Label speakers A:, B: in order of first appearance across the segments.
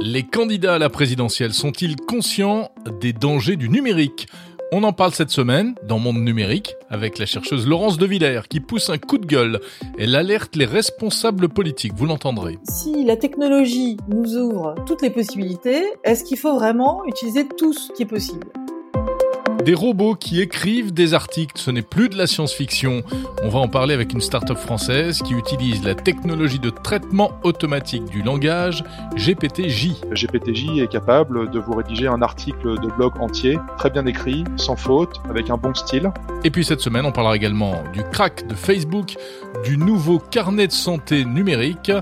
A: Les candidats à la présidentielle sont-ils conscients des dangers du numérique? On en parle cette semaine dans Monde Numérique avec la chercheuse Laurence De Villers qui pousse un coup de gueule. Elle alerte les responsables politiques, vous l'entendrez.
B: Si la technologie nous ouvre toutes les possibilités, est-ce qu'il faut vraiment utiliser tout ce qui est possible?
A: Des robots qui écrivent des articles, ce n'est plus de la science-fiction. On va en parler avec une start-up française qui utilise la technologie de traitement automatique du langage, GPTJ.
C: GPTJ est capable de vous rédiger un article de blog entier, très bien écrit, sans faute, avec un bon style.
A: Et puis cette semaine, on parlera également du crack de Facebook, du nouveau carnet de santé numérique,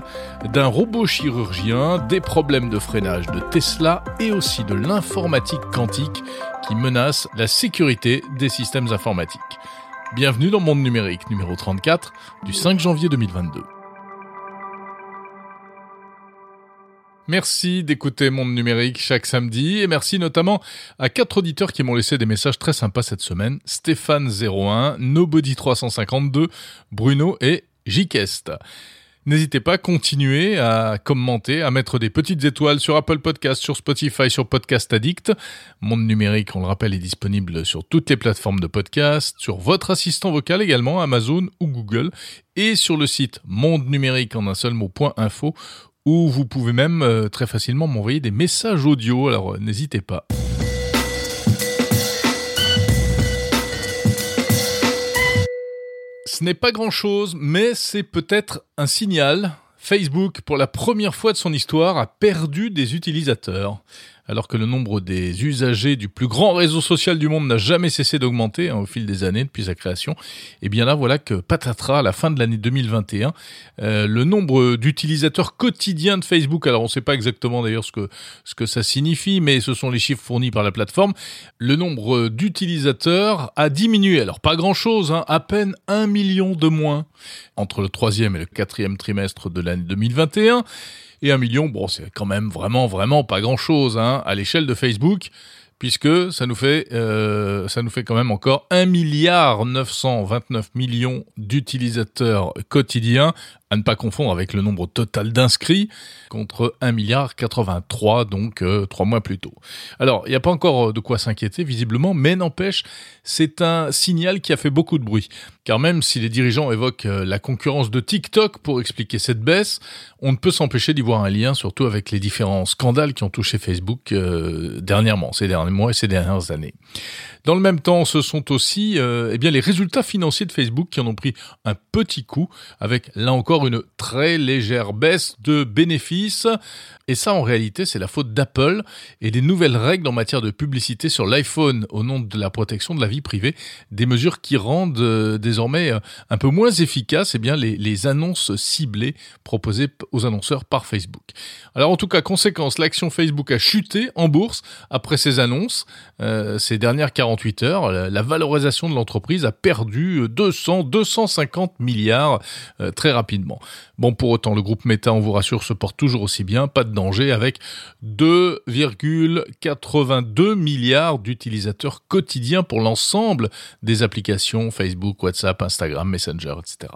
A: d'un robot chirurgien, des problèmes de freinage de Tesla et aussi de l'informatique quantique qui menace la sécurité des systèmes informatiques. Bienvenue dans Monde Numérique numéro 34 du 5 janvier 2022. Merci d'écouter Monde Numérique chaque samedi et merci notamment à quatre auditeurs qui m'ont laissé des messages très sympas cette semaine. Stéphane01, Nobody352, Bruno et Jikest. N'hésitez pas à continuer à commenter, à mettre des petites étoiles sur Apple Podcast, sur Spotify, sur Podcast Addict. Monde numérique, on le rappelle, est disponible sur toutes les plateformes de podcast, sur votre assistant vocal également, Amazon ou Google, et sur le site monde numérique en un seul mot .info où vous pouvez même euh, très facilement m'envoyer des messages audio, alors euh, n'hésitez pas. Ce n'est pas grand-chose, mais c'est peut-être un signal. Facebook, pour la première fois de son histoire, a perdu des utilisateurs alors que le nombre des usagers du plus grand réseau social du monde n'a jamais cessé d'augmenter hein, au fil des années depuis sa création, et eh bien là voilà que patatras à la fin de l'année 2021, euh, le nombre d'utilisateurs quotidiens de Facebook, alors on ne sait pas exactement d'ailleurs ce que ce ça signifie, mais ce sont les chiffres fournis par la plateforme, le nombre d'utilisateurs a diminué. Alors pas grand chose, hein, à peine un million de moins entre le troisième et le quatrième trimestre de l'année 2021. Et un million, bon, c'est quand même vraiment, vraiment pas grand-chose hein, à l'échelle de Facebook, puisque ça nous fait, euh, ça nous fait quand même encore 1 milliard 929 millions d'utilisateurs quotidiens, à ne pas confondre avec le nombre total d'inscrits, contre 1 milliard 83, donc euh, trois mois plus tôt. Alors, il n'y a pas encore de quoi s'inquiéter, visiblement, mais n'empêche, c'est un signal qui a fait beaucoup de bruit. Car même si les dirigeants évoquent euh, la concurrence de TikTok pour expliquer cette baisse, on ne peut s'empêcher d'y voir un lien, surtout avec les différents scandales qui ont touché Facebook euh, dernièrement, ces derniers mois et ces dernières années. Dans le même temps, ce sont aussi euh, eh bien, les résultats financiers de Facebook qui en ont pris un petit coup, avec là encore une très légère baisse de bénéfices. Et ça, en réalité, c'est la faute d'Apple et des nouvelles règles en matière de publicité sur l'iPhone au nom de la protection de la vie privée, des mesures qui rendent euh, désormais euh, un peu moins efficaces eh bien, les, annonces ciblées proposées aux annonceurs par Facebook. Alors en tout cas, conséquence, l'action Facebook a chuté en bourse après ces annonces. ces dernières 40 heures, la, valorisation de l'entreprise a perdu 200, 250 milliards euh, très rapidement. Bon, pour autant, le groupe Meta, on vous rassure, se porte toujours aussi bien, pas de danger, avec 2,82 milliards d'utilisateurs quotidiens pour l'ensemble des applications Facebook, WhatsApp, Instagram, Messenger, etc.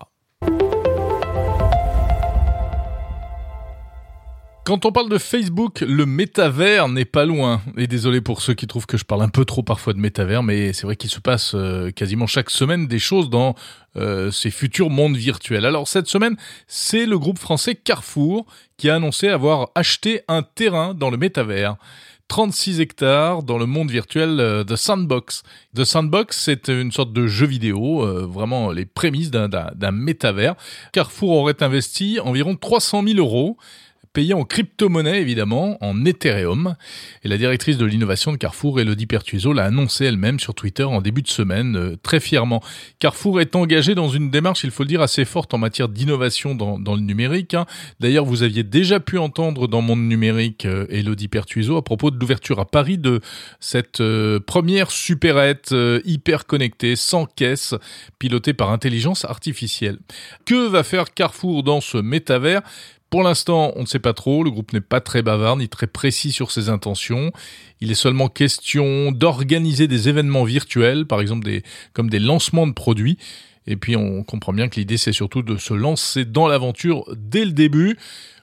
A: Quand on parle de Facebook, le métavers n'est pas loin. Et désolé pour ceux qui trouvent que je parle un peu trop parfois de métavers, mais c'est vrai qu'il se passe euh, quasiment chaque semaine des choses dans euh, ces futurs mondes virtuels. Alors cette semaine, c'est le groupe français Carrefour qui a annoncé avoir acheté un terrain dans le métavers. 36 hectares dans le monde virtuel euh, Sandbox. The Sandbox, c'est une sorte de jeu vidéo, vraiment les prémices d'un métavers. Carrefour aurait investi environ 300 000 euros payé en crypto-monnaie évidemment, en Ethereum. Et la directrice de l'innovation de Carrefour, Elodie Pertuiso, l'a annoncé elle-même sur Twitter en début de semaine, euh, très fièrement. Carrefour est engagé dans une démarche, il faut le dire, assez forte en matière d'innovation dans, le numérique. Hein. D'ailleurs, vous aviez déjà pu entendre dans Monde Numérique euh, Elodie Pertuiso à propos de l'ouverture à Paris de cette euh, première supérette hyper connectée, sans caisse, pilotée par intelligence artificielle. Que va faire Carrefour dans ce métavers? Pour l'instant, on ne sait pas trop, le groupe n'est pas très bavard ni très précis sur ses intentions. Il est seulement question d'organiser des événements virtuels, par exemple comme des lancements de produits. Et puis on comprend bien que l'idée c'est surtout de se lancer dans l'aventure dès le début.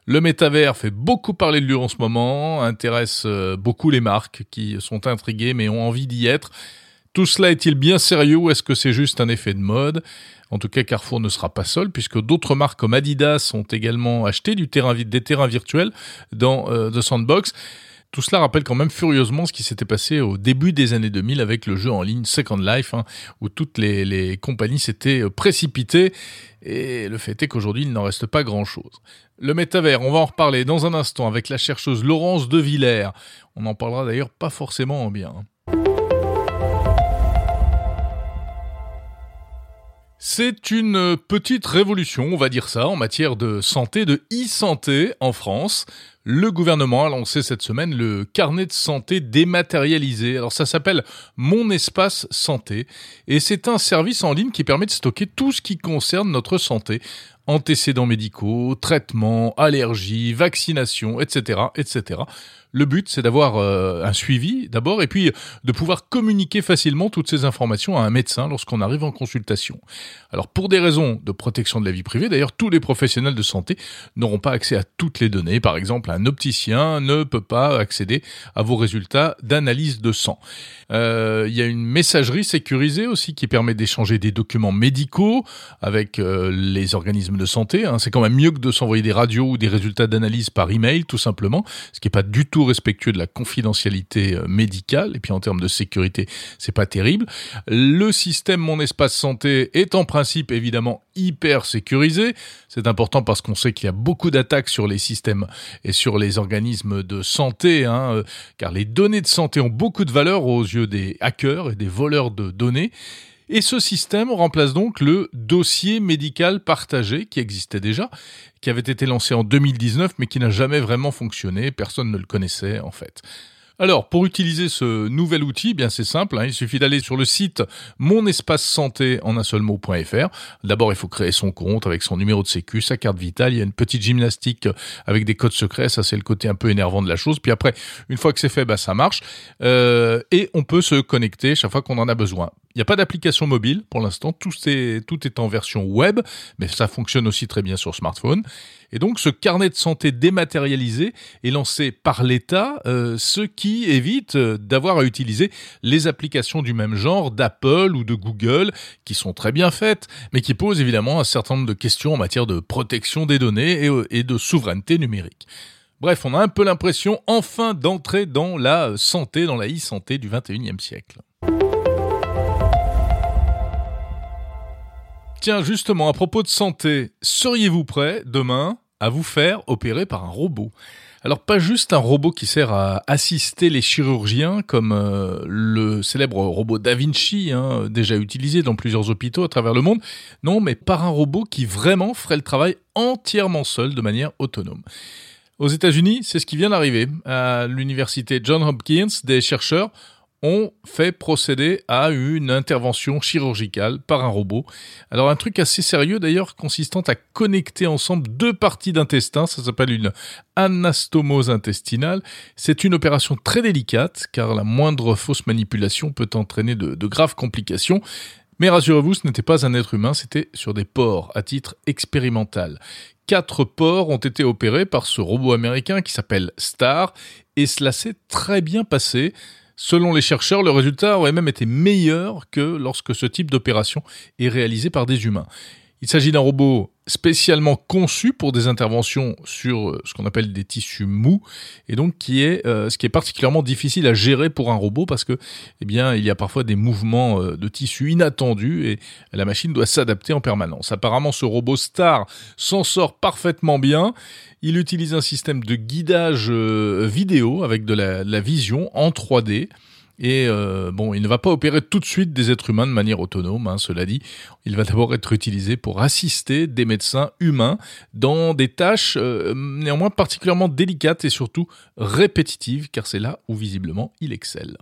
A: Le métavers fait beaucoup parler de lui en ce moment, intéresse euh, beaucoup les marques qui sont intriguées mais ont envie d'y être. Tout cela est-il bien sérieux ou est-ce que c'est juste un effet de mode? En tout cas, Carrefour ne sera pas seul puisque d'autres marques comme Adidas ont également acheté du terrain, des terrains virtuels dans euh, The Sandbox. Tout cela rappelle quand même furieusement ce qui s'était passé au début des années 2000 avec le jeu en ligne Second Life, hein, où toutes les, compagnies s'étaient euh, précipitées. Et le fait est qu'aujourd'hui, il n'en reste pas grand-chose. Le métavers, on va en reparler dans un instant avec la chercheuse Laurence De Villers. On en parlera d'ailleurs pas forcément en bien. C'est une petite révolution, on va dire ça, en matière de santé, de e-santé en France. Le gouvernement a lancé cette semaine le carnet de santé dématérialisé. Alors ça s'appelle Mon Espace Santé et c'est un service en ligne qui permet de stocker tout ce qui concerne notre santé antécédents médicaux, traitements, allergies, vaccinations, etc., etc. Le but, c'est d'avoir euh, un suivi d'abord et puis de pouvoir communiquer facilement toutes ces informations à un médecin lorsqu'on arrive en consultation. Alors pour des raisons de protection de la vie privée, d'ailleurs, tous les professionnels de santé n'auront pas accès à toutes les données. Par exemple, un opticien ne peut pas accéder à vos résultats d'analyse de sang. Euh, il y a une messagerie sécurisée aussi qui permet d'échanger des documents médicaux avec euh, les organismes de santé. Hein. C'est quand même mieux que de s'envoyer des radios ou des résultats d'analyse par email, tout simplement, ce qui n'est pas du tout respectueux de la confidentialité euh, médicale. Et puis en termes de sécurité, c'est pas terrible. Le système Mon Espace Santé est en principe évidemment hyper sécurisé. C'est important parce qu'on sait qu'il y a beaucoup d'attaques sur les systèmes et sur les organismes de santé, hein, euh, car les données de santé ont beaucoup de valeur aux yeux des hackers et des voleurs de données. Et ce système remplace donc le dossier médical partagé qui existait déjà, qui avait été lancé en 2019 mais qui n'a jamais vraiment fonctionné, personne ne le connaissait en fait. Alors, pour utiliser ce nouvel outil, bien c'est simple, hein, il suffit d'aller sur le site mon espace santé en un seul mot.fr. D'abord, il faut créer son compte avec son numéro de sécu, sa carte vitale, il y a une petite gymnastique avec des codes secrets, ça c'est le côté un peu énervant de la chose. Puis après, une fois que c'est fait, bah ça marche euh, et on peut se connecter chaque fois qu'on en a besoin. Il n'y a pas d'application mobile pour l'instant, tout est, en version web, mais ça fonctionne aussi très bien sur smartphone. Et donc ce carnet de santé dématérialisé est lancé par l'État, euh, ce qui évite euh, d'avoir à utiliser les applications du même genre d'Apple ou de Google, qui sont très bien faites, mais qui posent évidemment un certain nombre de questions en matière de protection des données et, et de souveraineté numérique. Bref, on a un peu l'impression enfin d'entrer dans la santé, dans la e-santé du 21e siècle. Justement, à propos de santé, seriez-vous prêt demain à vous faire opérer par un robot? Alors pas juste un robot qui sert à assister les chirurgiens comme euh, le célèbre robot Da Vinci, hein, déjà utilisé dans plusieurs hôpitaux à travers le monde, non, mais par un robot qui vraiment ferait le travail entièrement seul de manière autonome. Aux États-Unis, c'est ce qui vient d'arriver. À l'université John Hopkins, des chercheurs ont fait procéder à une intervention chirurgicale par un robot. Alors un truc assez sérieux d'ailleurs consistant à connecter ensemble deux parties d'intestin, ça s'appelle une anastomose intestinale. C'est une opération très délicate car la moindre fausse manipulation peut entraîner de, de graves complications. Mais rassurez-vous, ce n'était pas un être humain, c'était sur des porcs à titre expérimental. Quatre porcs ont été opérés par ce robot américain qui s'appelle Star et cela s'est très bien passé. Selon les chercheurs, le résultat aurait même été meilleur que lorsque ce type d'opération est réalisé par des humains. Il s'agit d'un robot spécialement conçu pour des interventions sur euh, ce qu'on appelle des tissus mous et donc qui est euh, ce qui est particulièrement difficile à gérer pour un robot parce que eh bien il y a parfois des mouvements euh, de tissus inattendus et la machine doit s'adapter en permanence. Apparemment ce robot Star s'en sort parfaitement bien. Il utilise un système de guidage vidéo avec de la, de la vision en 3D et euh, bon, il ne va pas opérer tout de suite des êtres humains de manière autonome, hein, cela dit. Il va d'abord être utilisé pour assister des médecins humains dans des tâches euh, néanmoins particulièrement délicates et surtout répétitives, car c'est là où visiblement il excelle.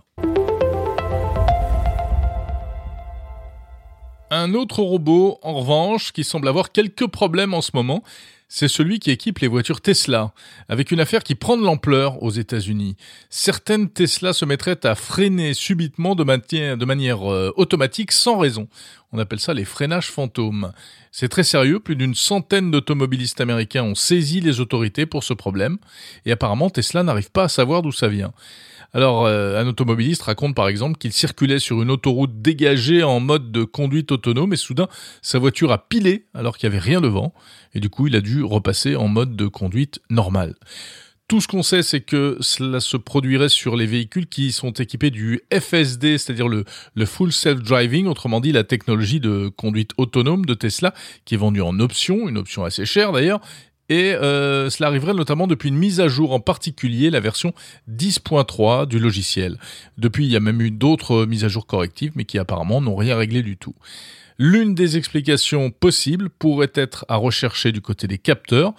A: Un autre robot, en revanche, qui semble avoir quelques problèmes en ce moment, c'est celui qui équipe les voitures Tesla, avec une affaire qui prend de l'ampleur aux États-Unis. Certaines Tesla se mettraient à freiner subitement de, manière, euh, automatique sans raison. On appelle ça les freinages fantômes. C'est très sérieux, plus d'une centaine d'automobilistes américains ont saisi les autorités pour ce problème, et apparemment Tesla n'arrive pas à savoir d'où ça vient. Alors, euh, un automobiliste raconte par exemple qu'il circulait sur une autoroute dégagée en mode de conduite autonome et soudain sa voiture a pilé alors qu'il n'y avait rien devant et du coup il a dû repasser en mode de conduite normale. Tout ce qu'on sait, c'est que cela se produirait sur les véhicules qui sont équipés du FSD, c'est-à-dire le, le Full Self Driving, autrement dit la technologie de conduite autonome de Tesla, qui est vendue en option, une option assez chère d'ailleurs, et euh, cela arriverait notamment depuis une mise à jour, en particulier la version 10.3 du logiciel. Depuis, il y a même eu d'autres mises à jour correctives, mais qui apparemment n'ont rien réglé du tout. L'une des explications possibles pourrait être à rechercher du côté des capteurs,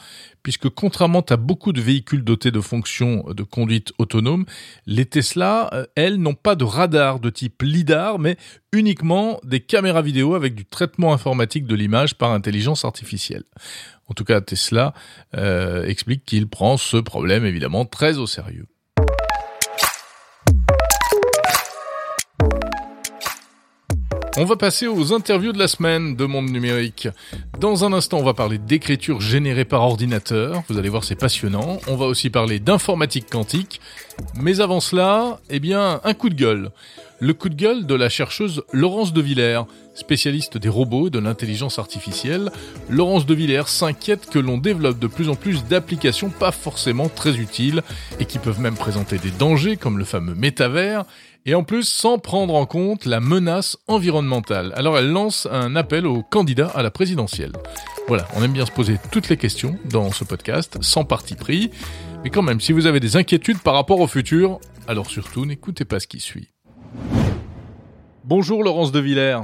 A: puisque contrairement à beaucoup de véhicules dotés de fonctions de conduite autonome, les Tesla, euh, elles, n'ont pas de radar de type LIDAR, mais uniquement des caméras vidéo avec du traitement informatique de l'image par intelligence artificielle. En tout cas, Tesla euh, explique qu'il prend ce problème évidemment très au sérieux. On va passer aux interviews de la semaine de Monde Numérique. Dans un instant, on va parler d'écriture générée par ordinateur. Vous allez voir, c'est passionnant. On va aussi parler d'informatique quantique. Mais avant cela, eh bien, un coup de gueule. Le coup de gueule de la chercheuse Laurence de Villers, spécialiste des robots et de l'intelligence artificielle. Laurence de Villers s'inquiète que l'on développe de plus en plus d'applications pas forcément très utiles et qui peuvent même présenter des dangers comme le fameux métavers et en plus sans prendre en compte la menace environnementale. Alors elle lance un appel aux candidats à la présidentielle. Voilà, on aime bien se poser toutes les questions dans ce podcast, sans parti pris. Mais quand même, si vous avez des inquiétudes par rapport au futur, alors surtout n'écoutez pas ce qui suit. Bonjour Laurence de Villers.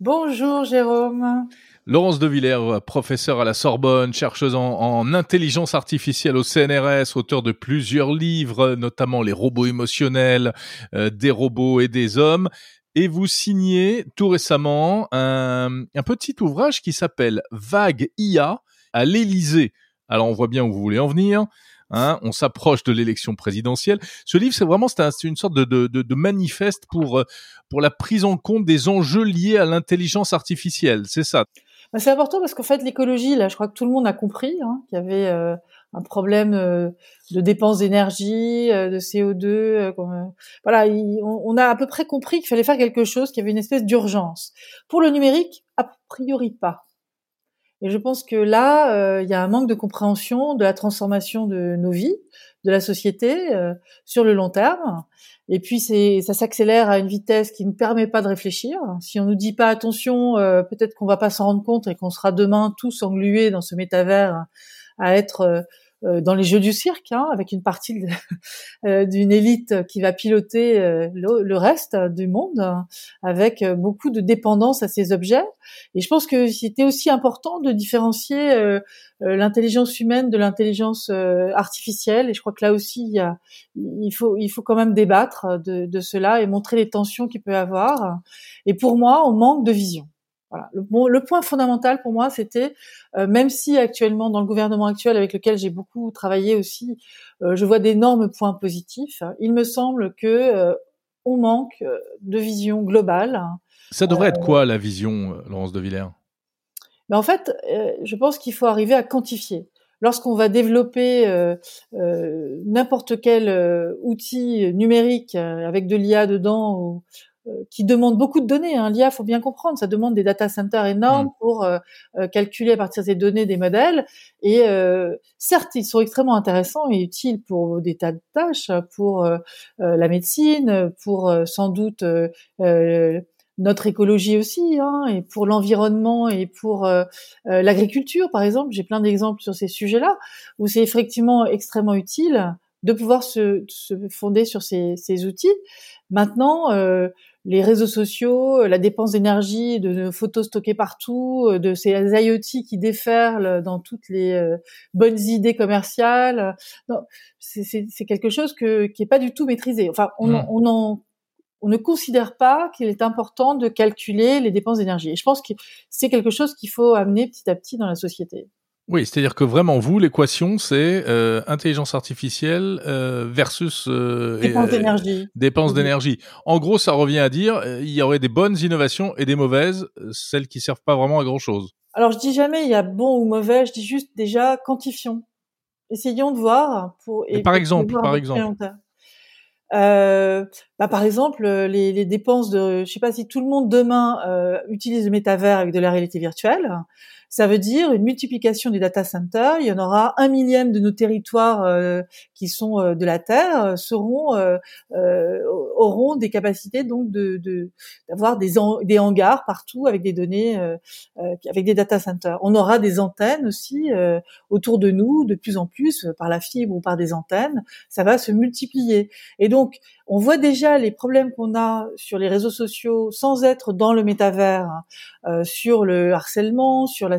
B: Bonjour Jérôme.
A: Laurence de Villers, professeure à la Sorbonne, chercheuse en, intelligence artificielle au CNRS, auteur de plusieurs livres, notamment Les robots émotionnels, euh, des robots et des hommes. Et vous signez tout récemment un, un petit ouvrage qui s'appelle Vague IA à l'Élysée. Alors on voit bien où vous voulez en venir. Hein, on s'approche de l'élection présidentielle. Ce livre, c'est vraiment c'est une sorte de, manifeste pour euh, pour la prise en compte des enjeux liés à l'intelligence artificielle. C'est ça.
B: Bah, c'est important parce qu'en fait, l'écologie, là, je crois que tout le monde a compris hein, qu'il y avait euh, un problème euh, de dépenses d'énergie, euh, de CO2. voilà, on, a à peu près compris qu'il fallait faire quelque chose, qu'il y avait une espèce d'urgence. Pour le numérique, a priori pas. Et je pense que là, il y a un manque de compréhension de la transformation de nos vies, de la société sur le long terme. Et puis ça s'accélère à une vitesse qui ne permet pas de réfléchir. Si on nous dit pas attention, euh, peut-être qu'on va pas s'en rendre compte et qu'on sera demain tous englués dans ce métavers à être euh, euh, dans les jeux du cirque, hein, avec une partie euh, d'une élite qui va piloter euh, le, reste du monde, avec beaucoup de dépendance à ces objets. Et je pense que c'était aussi important de différencier l'intelligence humaine de l'intelligence artificielle. Et je crois que là aussi, il, faut, quand même débattre de cela et montrer les tensions qu'il peut y avoir. Et pour moi, on manque de vision. Voilà. Le, le, point fondamental pour moi, c'était, euh, même si actuellement dans le gouvernement actuel avec lequel j'ai beaucoup travaillé aussi, euh, je vois d'énormes points positifs. Il me semble que euh, on manque de vision globale.
A: Ça devrait être quoi la vision, Laurence de Villers?
B: Mais en fait, je pense qu'il faut arriver à quantifier. Lorsqu'on va développer n'importe quel outil numérique avec de l'IA dedans ou, qui demande beaucoup de données. Hein. L'IA, faut bien comprendre, ça demande des data centers énormes mm. pour euh, euh, calculer à partir de ces données des modèles. Et certes, ils sont extrêmement intéressants et utiles pour des tas de tâches, pour la médecine, pour sans doute notre écologie aussi, hein, et pour l'environnement et pour l'agriculture, par exemple. J'ai plein d'exemples sur ces sujets-là où c'est effectivement extrêmement utile de pouvoir se, se fonder sur ces, ces outils. Maintenant, euh, les réseaux sociaux, la dépense d'énergie, de photos stockées partout, euh, de ces IoT qui déferlent dans toutes les euh, bonnes idées commerciales, c'est quelque chose que, qui est pas du tout maîtrisé. Enfin, on, mmh. on, en, on ne considère pas qu'il est important de calculer les dépenses d'énergie. Et je pense que c'est quelque chose qu'il faut amener petit à petit dans la société.
A: Oui, c'est-à-dire que vraiment, vous, l'équation, c'est euh, intelligence artificielle euh, versus
B: euh, dépenses d'énergie.
A: Dépenses d'énergie. En gros, ça revient à dire, il y aurait des bonnes innovations et des mauvaises, celles qui servent pas vraiment à grand-chose.
B: Alors, je dis jamais il y a bon ou mauvais, je dis juste déjà quantifions. Essayons de voir pour.
A: Et, par exemple, par exemple.
B: Euh, bah, par exemple, les, les, dépenses de, je sais pas si tout le monde demain euh, utilise le métavers avec de la réalité virtuelle. Ça veut dire une multiplication des data centers. Il y en aura un millième de nos territoires euh, qui sont euh, de la Terre euh, seront auront des capacités donc de d'avoir des des hangars partout avec des données avec des data centers. On aura des antennes aussi autour de nous de plus en plus par la fibre ou par des antennes. Ça va se multiplier. Et donc on voit déjà les problèmes qu'on a sur les réseaux sociaux sans être dans le métavers, euh, sur le harcèlement, sur la,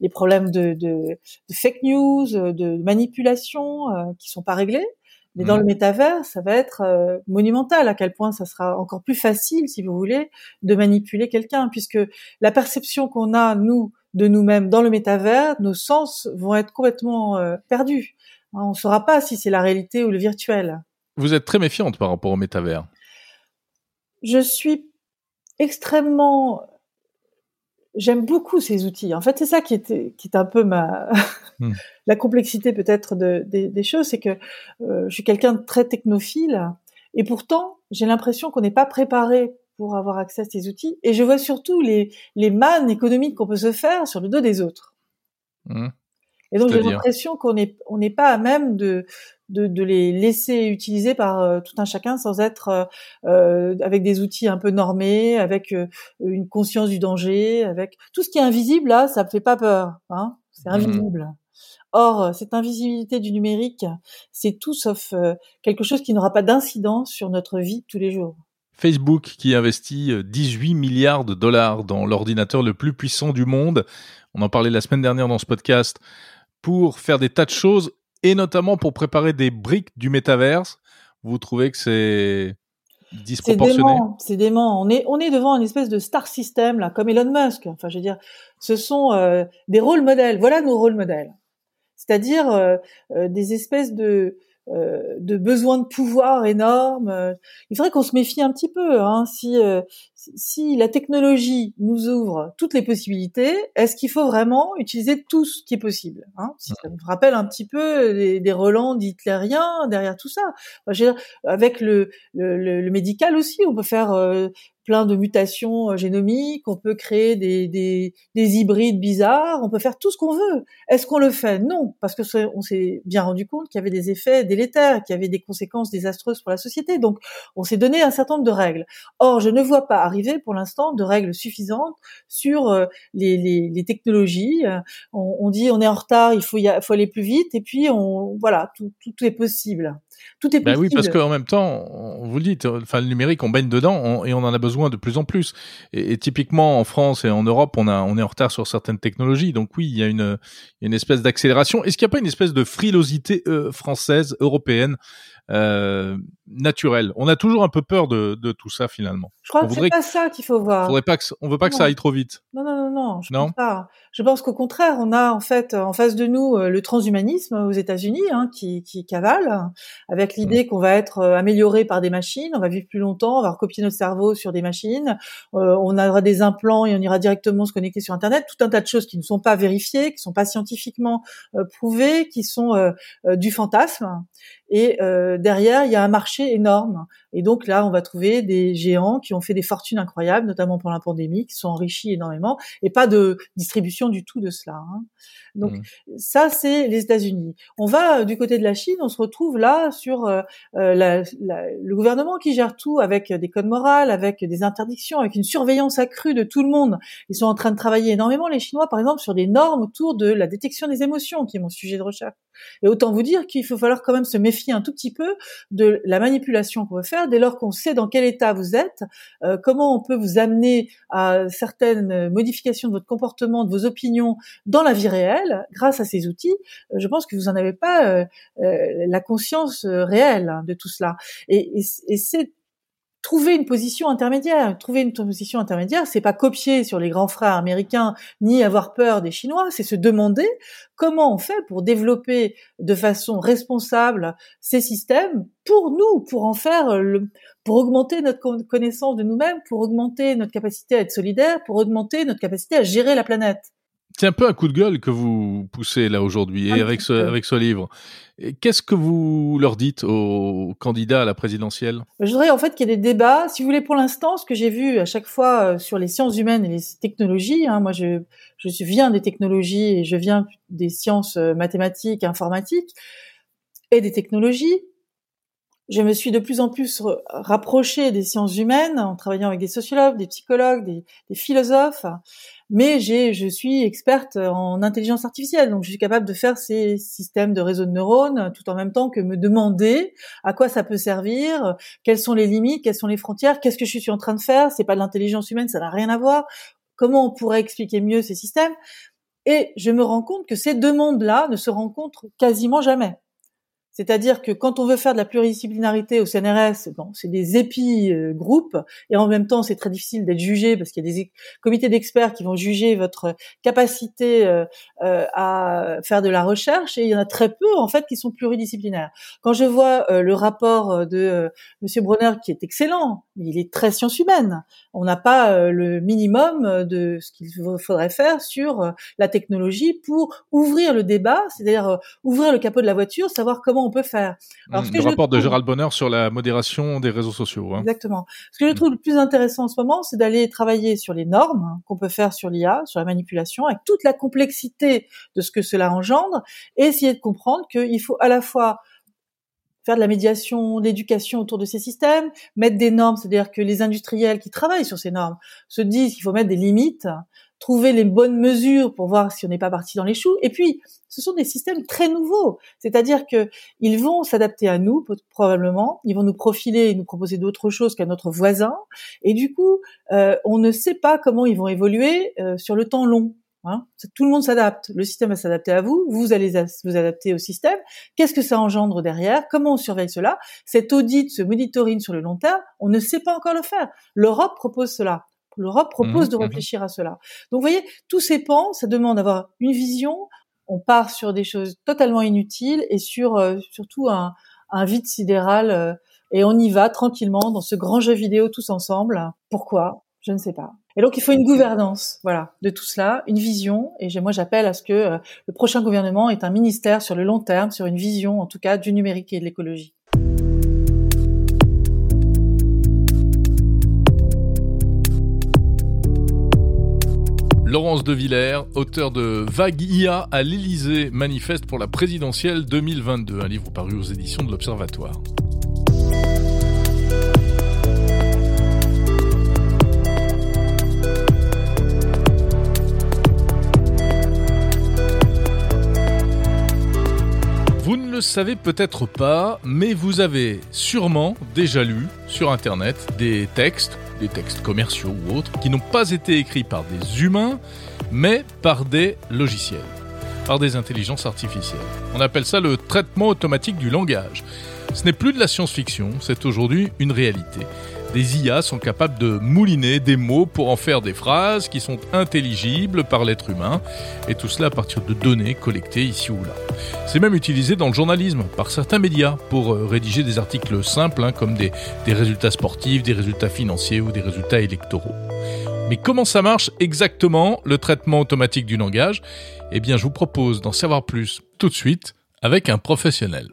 B: les problèmes de, de, de, fake news, de manipulation euh, qui sont pas réglés. Mais dans le mmh. métavers, ça va être euh, monumental à quel point ça sera encore plus facile, si vous voulez, de manipuler quelqu'un, puisque la perception qu'on a, nous, de nous-mêmes dans le métavers, nos sens vont être complètement euh, perdus. Hein, on ne saura pas si c'est la réalité ou le virtuel.
A: Vous êtes très méfiante par rapport au métavers.
B: Je suis extrêmement. J'aime beaucoup ces outils. En fait, c'est ça qui est, qui est un peu ma hmm. la complexité peut-être de, des choses, c'est que euh, je suis quelqu'un de très technophile et pourtant j'ai l'impression qu'on n'est pas préparé pour avoir accès à ces outils. Et je vois surtout les les mannes économiques qu'on peut se faire sur le dos des autres. Hmm. Et donc j'ai l'impression qu'on n'est on n'est pas à même de de, de, les laisser utiliser par euh, tout un chacun sans être euh, euh, avec des outils un peu normés, avec une conscience du danger, avec tout ce qui est invisible là, ça me fait pas peur, hein c'est mmh. invisible. Or, cette invisibilité du numérique, c'est tout sauf quelque chose qui n'aura pas d'incidence sur notre vie tous les jours.
A: Facebook qui investit 18 milliards de dollars dans l'ordinateur le plus puissant du monde. On en parlait la semaine dernière dans ce podcast pour faire des tas de choses et notamment pour préparer des briques du métaverse. Vous trouvez que c'est disproportionné?
B: C'est dément. On est on est devant une espèce de star system là, comme Elon Musk. Enfin, je veux dire, ce sont euh, des rôles modèles. Voilà nos rôles modèles. C'est-à-dire euh, euh, des espèces de de besoins de pouvoir énormes. Il faudrait qu'on se méfie un petit peu. Hein. Si, si la technologie nous ouvre toutes les possibilités, est-ce qu'il faut vraiment utiliser tout ce qui est possible hein? Ça me rappelle un petit peu des, des relents derrière tout ça. avec le, le, le, médical aussi, on peut faire euh, plein de mutations euh, génomiques, on peut créer des, des, des hybrides bizarres, on peut faire tout ce qu'on veut. Est-ce qu'on le fait? Non, parce que on s'est bien rendu compte qu'il y avait des effets délétères, qu'il y avait des conséquences désastreuses pour la société. Donc, on s'est donné un certain nombre de règles. Or, je ne vois pas arriver pour l'instant de règles suffisantes sur euh, les, les, les technologies. On, on, dit on est en retard, il faut, y faut aller plus vite, et puis on voilà, tout, tout est possible. Tout est
A: Ben oui, parce qu'en même temps, on vous le dites, enfin le numérique, on baigne dedans et on en a besoin de plus en plus. Et, typiquement en France et en Europe, on a, on est en retard sur certaines technologies. Donc oui, il y a une, une espèce d'accélération. Est-ce qu'il n'y a pas une espèce de frilosité euh, française, européenne euh, naturelle On a toujours un peu peur de, de tout ça finalement.
B: Je crois que c'est pas ça qu'il faut voir.
A: Faudrait pas que, on veut pas que ça aille trop vite.
B: Non, non, non, non. Je pense pas. Je pense qu'au contraire, on a en fait en face de nous euh, le transhumanisme aux États-Unis hein, qui, qui cavale, avec l'idée qu'on va être euh, amélioré par des machines, on va vivre plus longtemps, on va recopier notre cerveau sur des machines, euh, on aura des implants et on ira directement se connecter sur Internet. Tout un tas de choses qui ne sont pas vérifiées, qui sont pas scientifiquement prouvées, qui sont du fantasme. Et derrière, il y a un marché énorme. Et donc là, on va trouver des géants qui ont fait des fortunes incroyables, notamment pour la pandémie, qui sont enrichis énormément, et pas de distribution du tout de cela. Hein. Donc mmh. ça, c'est les États-Unis. On va euh, du côté de la Chine, on se retrouve là sur euh, euh, la, le gouvernement qui gère tout avec des codes moraux, avec des interdictions, avec une surveillance accrue de tout le monde. Ils sont en train de travailler énormément, les Chinois, par exemple, sur des normes autour de la détection des émotions, qui est mon sujet de recherche. Et autant vous dire qu'il faut falloir quand même se méfier un tout petit peu de la manipulation qu'on veut faire dès lors qu'on sait dans quel état vous êtes, comment on peut vous amener à certaines modifications de votre comportement, de vos opinions dans la vie réelle grâce à ces outils, euh, je pense que vous n'en avez pas euh, euh, la conscience réelle hein, de tout cela. Et, et, c'est trouver une position intermédiaire. Trouver une position intermédiaire, c'est pas copier sur les grands frères américains ni avoir peur des Chinois, c'est se demander comment on fait pour développer de façon responsable ces systèmes pour nous, pour en faire le, pour augmenter notre connaissance de nous-mêmes, pour augmenter notre capacité à être solidaire, pour augmenter notre capacité à gérer la planète.
A: C'est un peu un coup de gueule que vous poussez là aujourd'hui et avec ce, avec ce livre. Qu'est-ce que vous leur dites aux candidats à la présidentielle?
B: Je voudrais en fait qu'il y ait des débats. Si vous voulez, pour l'instant, ce que j'ai vu à chaque fois euh, sur les sciences humaines et les technologies, hein, moi je, je viens des technologies et je viens des sciences euh, mathématiques, informatiques et des technologies. Je me suis de plus en plus rapprochée des sciences humaines en travaillant avec des sociologues, des psychologues, des, des philosophes mais j'ai, je suis experte en intelligence artificielle, donc je suis capable de faire ces systèmes de réseaux de neurones tout en même temps que me demander à quoi ça peut servir, quelles sont les limites, quelles sont les frontières, qu'est-ce que je suis en train de faire, c'est pas de l'intelligence humaine, ça n'a rien à voir. Comment on pourrait expliquer mieux ces systèmes Et je me rends compte que ces deux mondes-là ne se rencontrent quasiment jamais. C'est-à-dire que quand on veut faire de la pluridisciplinarité au CNRS, bon, c'est des épis euh, groupes, et en même temps, c'est très difficile d'être jugé parce qu'il y a des comités d'experts qui vont juger votre capacité euh, euh, à faire de la recherche, et il y en a très peu en fait qui sont pluridisciplinaires. Quand je vois le rapport de Monsieur Brunner, qui est excellent, mais il est très science humaine, on n'a pas le minimum de ce qu'il faudrait faire sur la technologie pour ouvrir le débat, c'est-à-dire ouvrir le capot de la voiture, savoir comment on peut faire.
A: Alors, le rapport de Gérald Bonner sur la modération des réseaux sociaux. Hein.
B: Exactement. Ce que je trouve le plus intéressant en ce moment, c'est d'aller travailler sur les normes qu'on peut faire sur l'IA, sur la manipulation, avec toute la complexité de ce que cela engendre, et essayer de comprendre qu'il faut à la fois faire de la médiation, l'éducation autour de ces systèmes, mettre des normes, c'est-à-dire que les industriels qui travaillent sur ces normes se disent qu'il faut mettre des limites, trouver les bonnes mesures pour voir si on n'est pas parti dans les choux. Et puis, ce sont des systèmes très nouveaux, c'est-à-dire que ils vont s'adapter à nous probablement, ils vont nous profiler et nous proposer d'autres choses qu'à notre voisin, et du coup, euh, on ne sait pas comment ils vont évoluer euh, sur le temps long. Hein. Tout le monde s'adapte. Le système va s'adapter à vous. Vous allez vous adapter au système. Qu'est-ce que ça engendre derrière? Comment on surveille cela? Cet audit, ce monitoring sur le long terme, on ne sait pas encore le faire. L'Europe propose cela. L'Europe propose mmh, de mmh. réfléchir à cela. Donc, vous voyez, tous ces pans, ça demande d'avoir une vision. On part sur des choses totalement inutiles et sur euh, surtout un, un, vide sidéral. Euh, et on y va tranquillement dans ce grand jeu vidéo tous ensemble. Pourquoi? Je ne sais pas. Et donc, il faut une gouvernance, voilà, de tout cela, une vision. Et moi, j'appelle à ce que euh, le prochain gouvernement ait un ministère sur le long terme, sur une vision, en tout cas, du numérique et de l'écologie.
A: Laurence de Villers, auteur de Vague IA à l'Élysée, manifeste pour la présidentielle 2022, un livre paru aux éditions de l'Observatoire. Vous ne le savez peut-être pas, mais vous avez sûrement déjà lu sur Internet des textes des textes commerciaux ou autres, qui n'ont pas été écrits par des humains, mais par des logiciels, par des intelligences artificielles. On appelle ça le traitement automatique du langage. Ce n'est plus de la science-fiction, c'est aujourd'hui une réalité des IA sont capables de mouliner des mots pour en faire des phrases qui sont intelligibles par l'être humain, et tout cela à partir de données collectées ici ou là. C'est même utilisé dans le journalisme par certains médias pour euh, rédiger des articles simples hein, comme des résultats sportifs, des résultats financiers ou des résultats électoraux. Mais comment ça marche exactement le traitement automatique du langage? Eh bien je vous propose d'en savoir plus tout de suite avec un professionnel.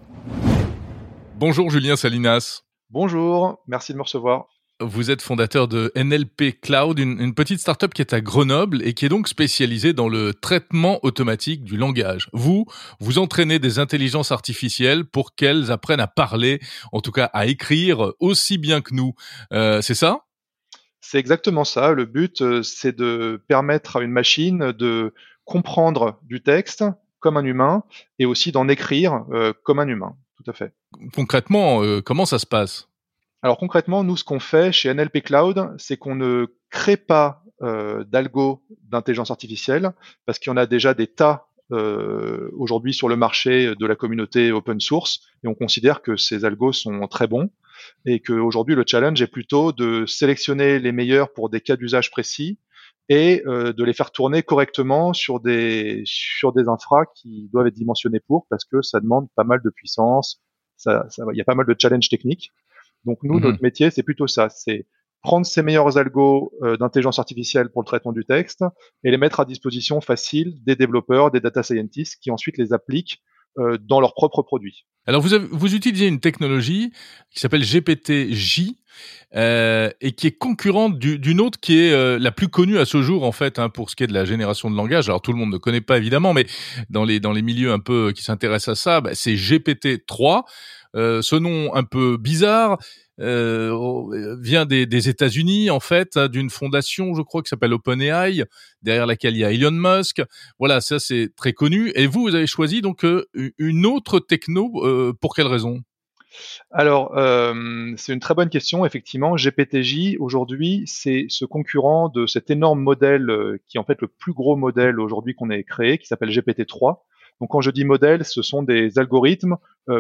A: Bonjour Julien Salinas.
C: Bonjour, merci de me recevoir.
A: Vous êtes fondateur de NLP Cloud, une, une, petite startup qui est à Grenoble et qui est donc spécialisée dans le traitement automatique du langage. Vous, vous entraînez des intelligences artificielles pour qu'elles apprennent à parler, en tout cas à écrire aussi bien que nous. Euh, c'est ça?
C: C'est exactement ça. Le but, euh, c'est de permettre à une machine de comprendre du texte comme un humain et aussi d'en écrire euh, comme un humain à fait.
A: Concrètement, euh, comment ça se passe?
C: Alors concrètement, nous, ce qu'on fait chez NLP Cloud, c'est qu'on ne crée pas euh, d'algo d'intelligence artificielle parce qu'il y en a déjà des tas euh, aujourd'hui sur le marché de la communauté open source et on considère que ces algos sont très bons. et qu'aujourd'hui le challenge est plutôt de sélectionner les meilleurs pour des cas d'usage précis et euh, de les faire tourner correctement sur des sur des infras qui doivent être dimensionnés pour parce que ça demande pas mal de puissance, ça, ça il y a pas mal de challenges techniques. Donc nous, mhm. notre métier, c'est plutôt ça, c'est prendre ces meilleurs algos euh, d'intelligence artificielle pour le traitement du texte et les mettre à disposition facile des développeurs, des data scientists qui ensuite les appliquent euh, dans leurs propres produits.
A: Alors vous, avez, vous utilisez une technologie qui s'appelle GPT-J euh, et qui est concurrente d'une autre qui est euh, la plus connue à ce jour en fait hein, pour ce qui est de la génération de langage. Alors tout le monde ne connaît pas évidemment, mais dans les dans les milieux un peu qui s'intéressent à ça, bah, c'est GPT-3. Euh, ce nom un peu bizarre euh, vient des, États-Unis en fait, hein, d'une fondation, je crois, qui s'appelle OpenAI, derrière laquelle il y a Elon Musk. Voilà, ça c'est très connu. Et vous, vous avez choisi donc euh, une autre techno. Euh, pour quelle raison?
C: Alors, euh, c'est une très bonne question. Effectivement, GPTJ aujourd'hui, c'est ce concurrent de cet énorme modèle euh, qui est en fait le plus gros modèle aujourd'hui qu'on ait créé, qui s'appelle GPT-3. Donc, quand je dis modèle, ce sont des algorithmes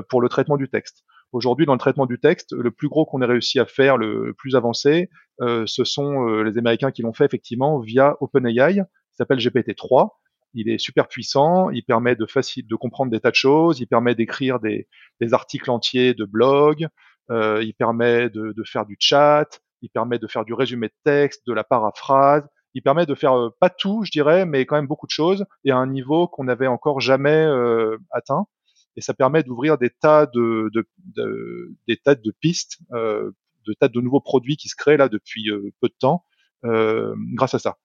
C: pour le traitement du texte. Aujourd'hui, dans le traitement du texte, le plus gros qu'on ait réussi à faire, le, plus avancé, euh, ce sont euh, les Américains qui l'ont fait effectivement via OpenAI, qui s'appelle GPT-3. Il est super puissant, il permet de de comprendre des tas de choses, il permet d'écrire des, des, articles entiers de blog, euh, il permet de, de, faire du chat, il permet de faire du résumé de texte, de la paraphrase, il permet de faire euh, pas tout, je dirais, mais quand même beaucoup de choses et à un niveau qu'on n'avait encore jamais euh, atteint et ça permet d'ouvrir des tas de, de, de, des tas de pistes, euh, de tas de nouveaux produits qui se créent là depuis euh, peu de temps. Euh, grâce à ça.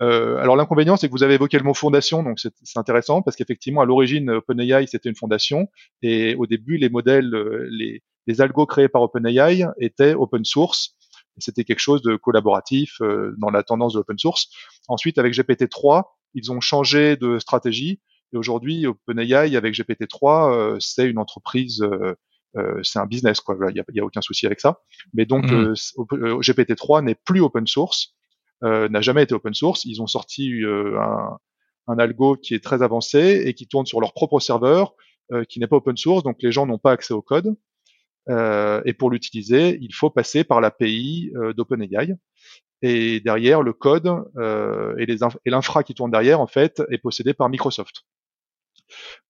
C: Euh, alors l'inconvénient, c'est que vous avez évoqué le mot fondation, donc c'est intéressant parce qu'effectivement à l'origine OpenAI c'était une fondation et au début les modèles, euh, les, les algos créés par OpenAI étaient open source. C'était quelque chose de collaboratif euh, dans la tendance de l'open source. Ensuite, avec GPT-3, ils ont changé de stratégie et aujourd'hui, OpenAI avec GPT-3, euh, c'est une entreprise, euh, euh, c'est un business, quoi. Il n'y a, a, aucun souci avec ça. Mais donc, mmh. GPT-3 n'est plus open source, n'a jamais été open source. Ils ont sorti un, un, algo qui est très avancé et qui tourne sur leur propre serveur, qui n'est pas open source, donc les gens n'ont pas accès au code. Euh, et pour l'utiliser, il faut passer par l'API euh, d'OpenAI. Et derrière, le code euh, et l'infra qui tourne derrière, en fait, est possédé par Microsoft.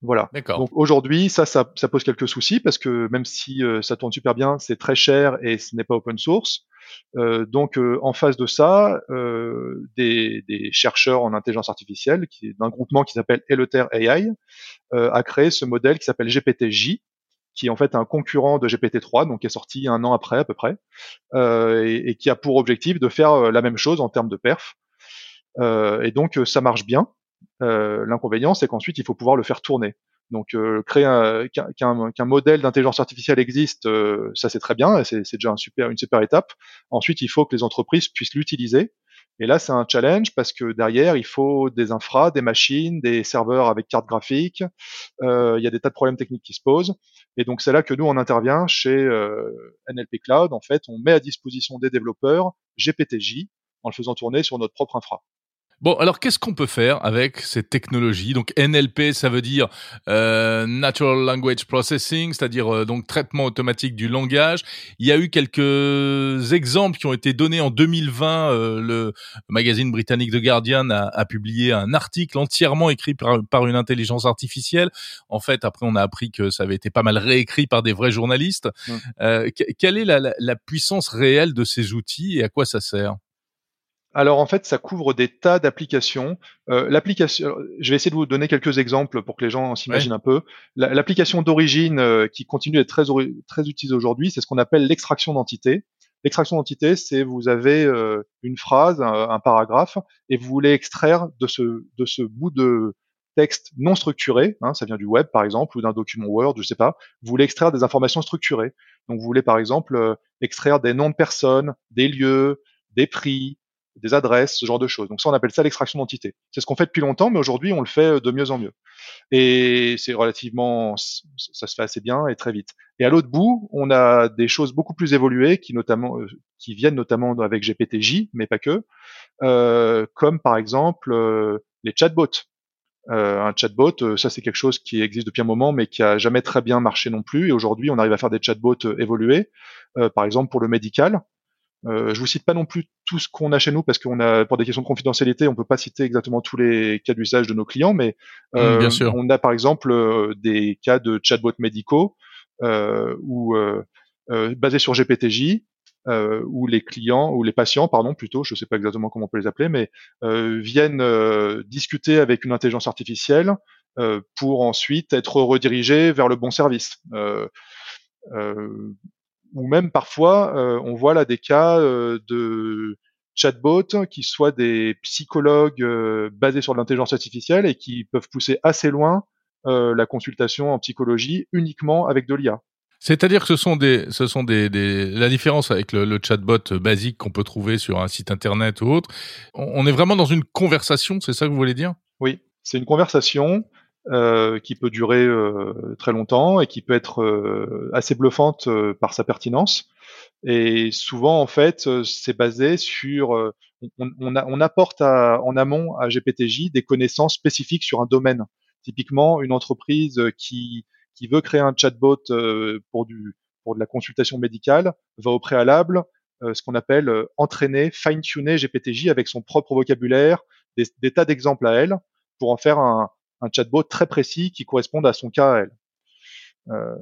C: Voilà. Donc aujourd'hui, ça, ça, ça, pose quelques soucis parce que même si euh, ça tourne super bien, c'est très cher et ce n'est pas open source. Euh, donc euh, en face de ça, des, des, chercheurs en intelligence artificielle, qui d'un groupement qui s'appelle Eleter AI, a créé ce modèle qui s'appelle GPTJ, qui est en fait un concurrent de GPT-3, donc qui est sorti un an après à peu près, et, et, qui a pour objectif de faire la même chose en termes de perf. et donc ça marche bien. Euh, l'inconvénient, c'est qu'ensuite, il faut pouvoir le faire tourner. Donc, euh, créer qu'un modèle d'intelligence artificielle existe, euh, ça c'est très bien, c'est déjà un super, une super étape. Ensuite, il faut que les entreprises puissent l'utiliser. Et là, c'est un challenge parce que derrière, il faut des infras, des machines, des serveurs avec carte graphique. il y a des tas de problèmes techniques qui se posent. Et donc, c'est là que nous, on intervient chez NLP Cloud. En fait, on met à disposition des développeurs GPTJ en le faisant tourner sur notre propre infra.
A: Bon, alors qu'est-ce qu'on peut faire avec cette technologie Donc NLP, ça veut dire euh, Natural Language Processing, c'est-à-dire euh, donc traitement automatique du langage. Il y a eu quelques exemples qui ont été donnés en 2020. Euh, le magazine britannique The Guardian a, a, publié un article entièrement écrit par, par, une intelligence artificielle. En fait, après, on a appris que ça avait été pas mal réécrit par des vrais journalistes. Euh, quelle est la, la, la puissance réelle de ces outils et à quoi ça sert?
C: Alors en fait, ça couvre des tas d'applications. Euh, l'application, je vais essayer de vous donner quelques exemples pour que les gens s'imaginent un peu. L'application d'origine euh, qui continue d'être très, très utilisée aujourd'hui, c'est ce qu'on appelle l'extraction d'entité. L'extraction d'entité, c'est vous avez euh, une phrase, un, paragraphe, et vous voulez extraire de ce, de ce bout de texte non structuré, hein, ça vient du web par exemple, ou d'un document Word, je sais pas, vous voulez extraire des informations structurées. Donc vous voulez par exemple extraire des noms de personnes, des lieux, des prix, des adresses, ce genre de choses. Donc ça, on appelle ça l'extraction d'entité. C'est ce qu'on fait depuis longtemps, mais aujourd'hui, on le fait euh, de mieux en mieux. Et c'est relativement, ça se fait assez bien et très vite. Et à l'autre bout, on a des choses beaucoup plus évoluées qui notamment, euh, qui viennent notamment avec GPTJ, mais pas que, euh, comme par exemple les chatbots. un chatbot, ça c'est quelque chose qui existe depuis un moment, mais qui a jamais très bien marché non plus. Et aujourd'hui, on arrive à faire des chatbots évolués, par exemple pour le médical. Euh, je vous cite pas non plus tout ce qu'on a chez nous parce qu'on a, pour des questions de confidentialité, on peut pas citer exactement tous les cas d'usage de nos clients, mais
A: mmh, euh,
C: on a par exemple euh, des cas de chatbots médicaux euh, ou euh, basés sur GPTJ où les clients ou les patients, pardon, plutôt, je sais pas exactement comment on peut les appeler, mais viennent discuter avec une intelligence artificielle pour ensuite être redirigés vers le bon service. Euh, ou même parfois, euh, on voit là des cas euh, de chatbots qui soient des psychologues euh, basés sur l'intelligence artificielle et qui peuvent pousser assez loin la consultation en psychologie uniquement avec de l'IA.
A: C'est-à-dire que ce sont des, ce sont des, des la différence avec le, le chatbot basique qu'on peut trouver sur un site internet ou autre. On est vraiment dans une conversation, c'est ça que vous voulez dire?
C: Oui, c'est une conversation euh, qui peut durer euh, très longtemps et qui peut être euh, assez bluffante par sa pertinence. Et souvent, en fait, c'est basé sur on, on, on apporte à, en amont à GPTJ des connaissances spécifiques sur un domaine. Typiquement, une entreprise qui qui veut créer un chatbot pour du pour de la consultation médicale va au préalable ce qu'on appelle entraîner, fine-tuner GPTJ avec son propre vocabulaire, des tas d'exemples à elle pour en faire un, un chatbot très précis qui corresponde à son cas à elle. Euh,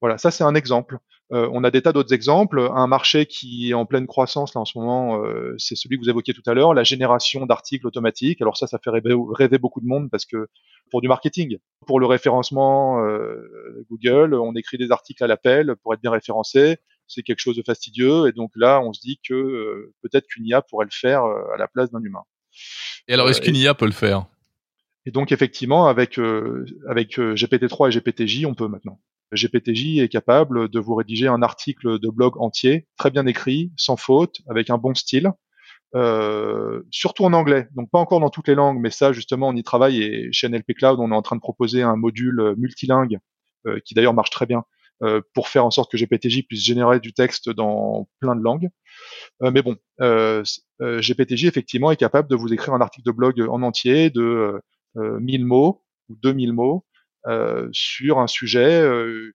C: voilà, ça c'est un exemple. Euh, on a des tas d'autres exemples. Un marché qui est en pleine croissance là en ce moment, euh, c'est celui que vous évoquiez tout à l'heure, la génération d'articles automatiques. Alors ça, ça fait rêver, beaucoup de monde parce que pour du marketing, pour le référencement Google, on écrit des articles à l'appel pour être bien référencé. C'est quelque chose de fastidieux et donc là, on se dit que peut-être qu'une IA pourrait le faire à la place d'un humain.
A: Et alors, est-ce qu'une IA peut le faire?
C: Et donc effectivement, avec euh, avec euh, GPT-3 et GPTJ, on peut maintenant. GPTJ est capable de vous rédiger un article de blog entier, très bien écrit, sans faute, avec un bon style, euh, surtout en anglais. Donc pas encore dans toutes les langues, mais ça justement on y travaille et chez NLP Cloud on est en train de proposer un module multilingue euh, qui d'ailleurs marche très bien euh, pour faire en sorte que GPTJ puisse générer du texte dans plein de langues. mais bon, GPTJ effectivement est capable de vous écrire un article de blog en entier, de 1000 euh, mots ou 2000 mots euh, sur un sujet euh,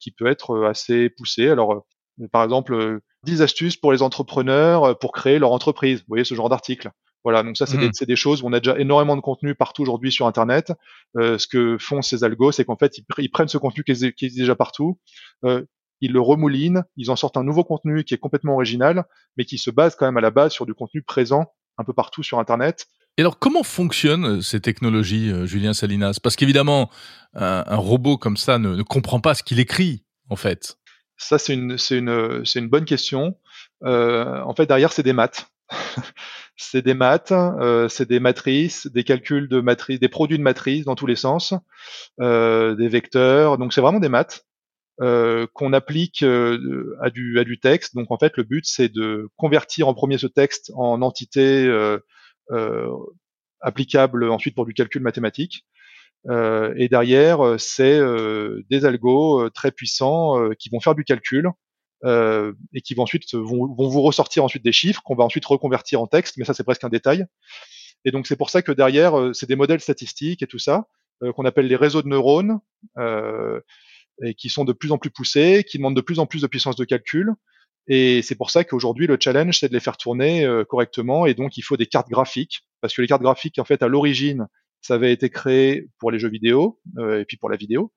C: qui peut être assez poussé. Alors, par exemple, 10 astuces pour les entrepreneurs pour créer leur entreprise. Vous voyez ce genre d'article. Voilà, donc ça c'est des, mmh. des, choses où on a déjà énormément de contenu partout aujourd'hui sur Internet. Euh, ce que font ces algos, c'est qu'en fait ils, ils, prennent ce contenu qui est, qui est déjà partout, euh, ils le remoulinent, ils en sortent un nouveau contenu qui est complètement original, mais qui se base quand même à la base sur du contenu présent un peu partout sur Internet
A: et alors, comment fonctionnent euh, ces technologies, euh, Julien Salinas? Parce qu'évidemment, un, robot comme ça ne, comprend pas ce qu'il écrit, en fait.
C: Ça, c'est une, une, une bonne question. Euh, en fait, derrière, c'est des maths. c'est des maths, c'est des matrices, des calculs de matrices, des produits de matrices dans tous les sens, des vecteurs. Donc, c'est vraiment des maths. Qu'on applique à, du, à du texte. Donc en fait, le but, c'est de convertir en premier ce texte en entité applicable ensuite pour du calcul mathématique. Euh, et derrière, euh, c'est des algos très puissants qui vont faire du calcul et qui vont ensuite vont, vont, vous ressortir ensuite des chiffres qu'on va ensuite reconvertir en texte, mais ça c'est presque un détail. Et donc c'est pour ça que derrière, c'est des modèles statistiques et tout ça qu'on appelle les réseaux de neurones et qui sont de plus en plus poussés, qui demandent de plus en plus de puissance de calcul et c'est pour ça qu'aujourd'hui, le challenge, c'est de les faire tourner euh, correctement. Et donc, il faut des cartes graphiques. Parce que les cartes graphiques, en fait, à l'origine, ça avait été créé pour les jeux vidéo euh, et puis pour la vidéo.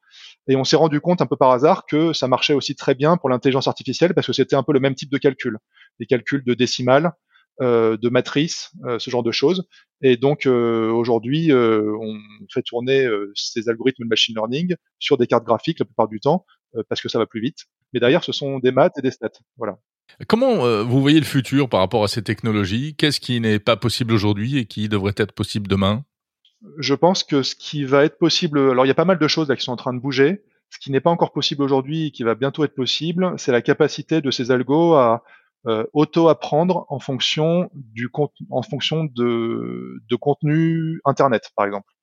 C: Et on s'est rendu compte un peu par hasard que ça marchait aussi très bien pour l'intelligence artificielle parce que c'était un peu le même type de calcul. Des calculs de décimales, euh, de matrices, ce genre de choses. Et donc aujourd'hui, on fait tourner ces algorithmes de machine learning sur des cartes graphiques la plupart du temps parce que ça va plus vite mais derrière, ce sont des maths et des stats. Voilà.
A: Comment euh, vous voyez le futur par rapport à ces technologies? Qu'est-ce qui n'est pas possible aujourd'hui et qui devrait être possible demain?
C: Je pense que ce qui va être possible, alors il y a pas mal de choses là qui sont en train de bouger. Ce qui n'est pas encore possible aujourd'hui et qui va bientôt être possible, c'est la capacité de ces algos à euh, auto-apprendre en fonction du en fonction de, de contenu internet, par exemple.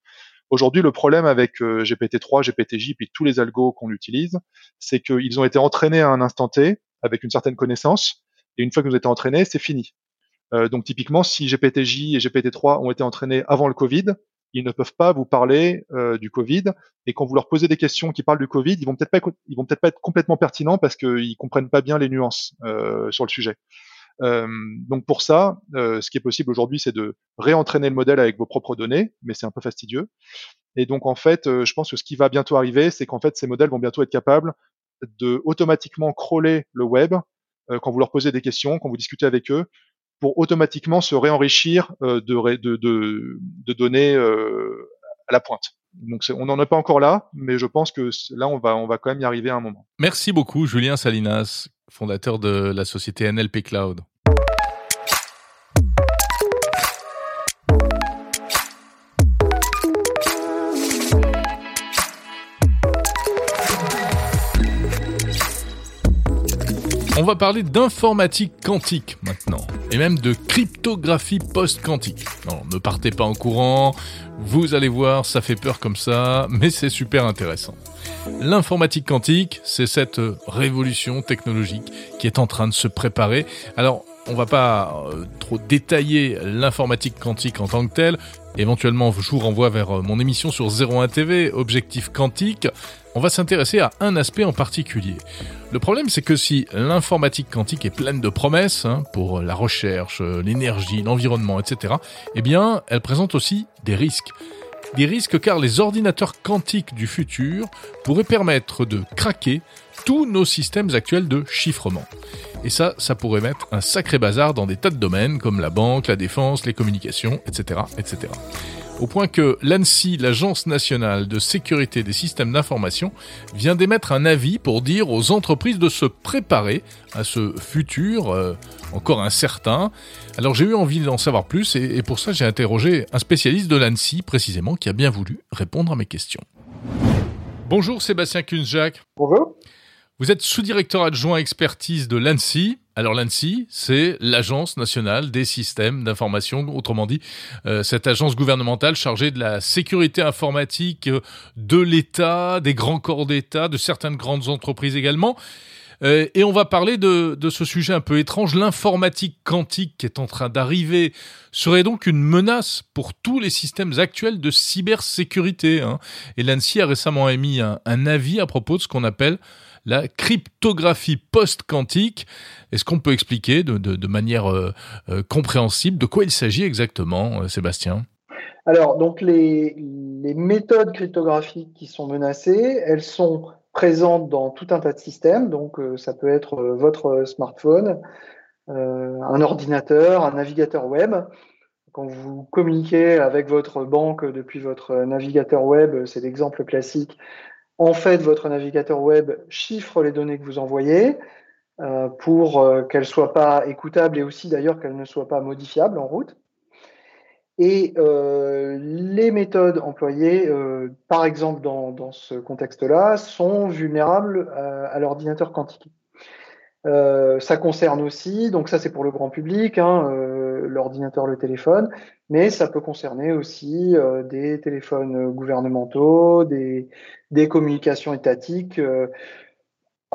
C: Aujourd'hui, le problème avec euh, GPT-3, GPT-J, puis tous les algos qu'on utilise, c'est qu'ils ont été entraînés à un instant T avec une certaine connaissance, et une fois que vous êtes entraînés, c'est fini. Euh, donc typiquement, si GPT-J et GPT-3 ont été entraînés avant le Covid, ils ne peuvent pas vous parler du Covid. Et quand vous leur posez des questions qui parlent du Covid, ils vont peut-être pas, ils vont peut-être pas être complètement pertinents parce qu'ils comprennent pas bien les nuances sur le sujet. Euh, donc pour ça, euh, ce qui est possible aujourd'hui, c'est de réentraîner le modèle avec vos propres données, mais c'est un peu fastidieux. Et donc en fait, euh, je pense que ce qui va bientôt arriver, c'est qu'en fait ces modèles vont bientôt être capables de automatiquement crawler le web quand vous leur posez des questions, quand vous discutez avec eux, pour automatiquement se réenrichir de, de, de, de données à la pointe. Donc on n'en est pas encore là, mais je pense que là on va on va quand même y arriver à un moment.
A: Merci beaucoup Julien Salinas, fondateur de la société NLP Cloud. On va parler d'informatique quantique maintenant, et même de cryptographie post-quantique. Ne partez pas en courant, vous allez voir, ça fait peur comme ça, mais c'est super intéressant. L'informatique quantique, c'est cette révolution technologique qui est en train de se préparer. Alors, on va pas euh, trop détailler l'informatique quantique en tant que telle. Éventuellement, je vous renvoie vers euh, mon émission sur 01 TV, Objectif quantique. On va s'intéresser à un aspect en particulier. Le problème, c'est que si l'informatique quantique est pleine de promesses hein, pour la recherche, l'énergie, l'environnement, etc., eh bien, elle présente aussi des risques. Des risques car les ordinateurs quantiques du futur pourraient permettre de craquer tous nos systèmes actuels de chiffrement. Et ça, ça pourrait mettre un sacré bazar dans des tas de domaines comme la banque, la défense, les communications, etc., etc. Au point que l'ANSI, l'Agence nationale de sécurité des systèmes d'information, vient d'émettre un avis pour dire aux entreprises de se préparer à ce futur euh, encore incertain. Alors j'ai eu envie d'en savoir plus et, et pour ça j'ai interrogé un spécialiste de l'ANSI précisément qui a bien voulu répondre à mes questions. Bonjour Sébastien Kunzjak.
D: Bonjour.
A: Vous êtes sous-directeur adjoint expertise de l'ANSI. Alors l'ANSI, c'est l'Agence nationale des systèmes d'information, autrement dit, euh, cette agence gouvernementale chargée de la sécurité informatique euh, de l'État, des grands corps d'État, de certaines grandes entreprises également. Euh, et on va parler de, ce sujet un peu étrange. L'informatique quantique qui est en train d'arriver serait donc une menace pour tous les systèmes actuels de cybersécurité. Hein. Et l'ANSI a récemment émis un avis à propos de ce qu'on appelle la cryptographie post-quantique. Est-ce qu'on peut expliquer de, manière euh, euh, compréhensible de quoi il s'agit exactement, euh, Sébastien?
D: Alors, donc les, méthodes cryptographiques qui sont menacées, elles sont présentes dans tout un tas de systèmes. Donc, ça peut être votre smartphone, un ordinateur, un navigateur web. Quand vous communiquez avec votre banque depuis votre navigateur web, c'est l'exemple classique, en fait, votre navigateur web chiffre les données que vous envoyez euh, pour euh, qu'elles ne soient pas écoutables et aussi d'ailleurs qu'elles ne soient pas modifiables en route. Et euh, les méthodes employées, par exemple dans, ce contexte-là, sont vulnérables à, l'ordinateur quantique. Ça concerne aussi, donc ça c'est pour le grand public, hein, l'ordinateur, le téléphone, mais ça peut concerner aussi des téléphones gouvernementaux, des, des communications étatiques. Euh,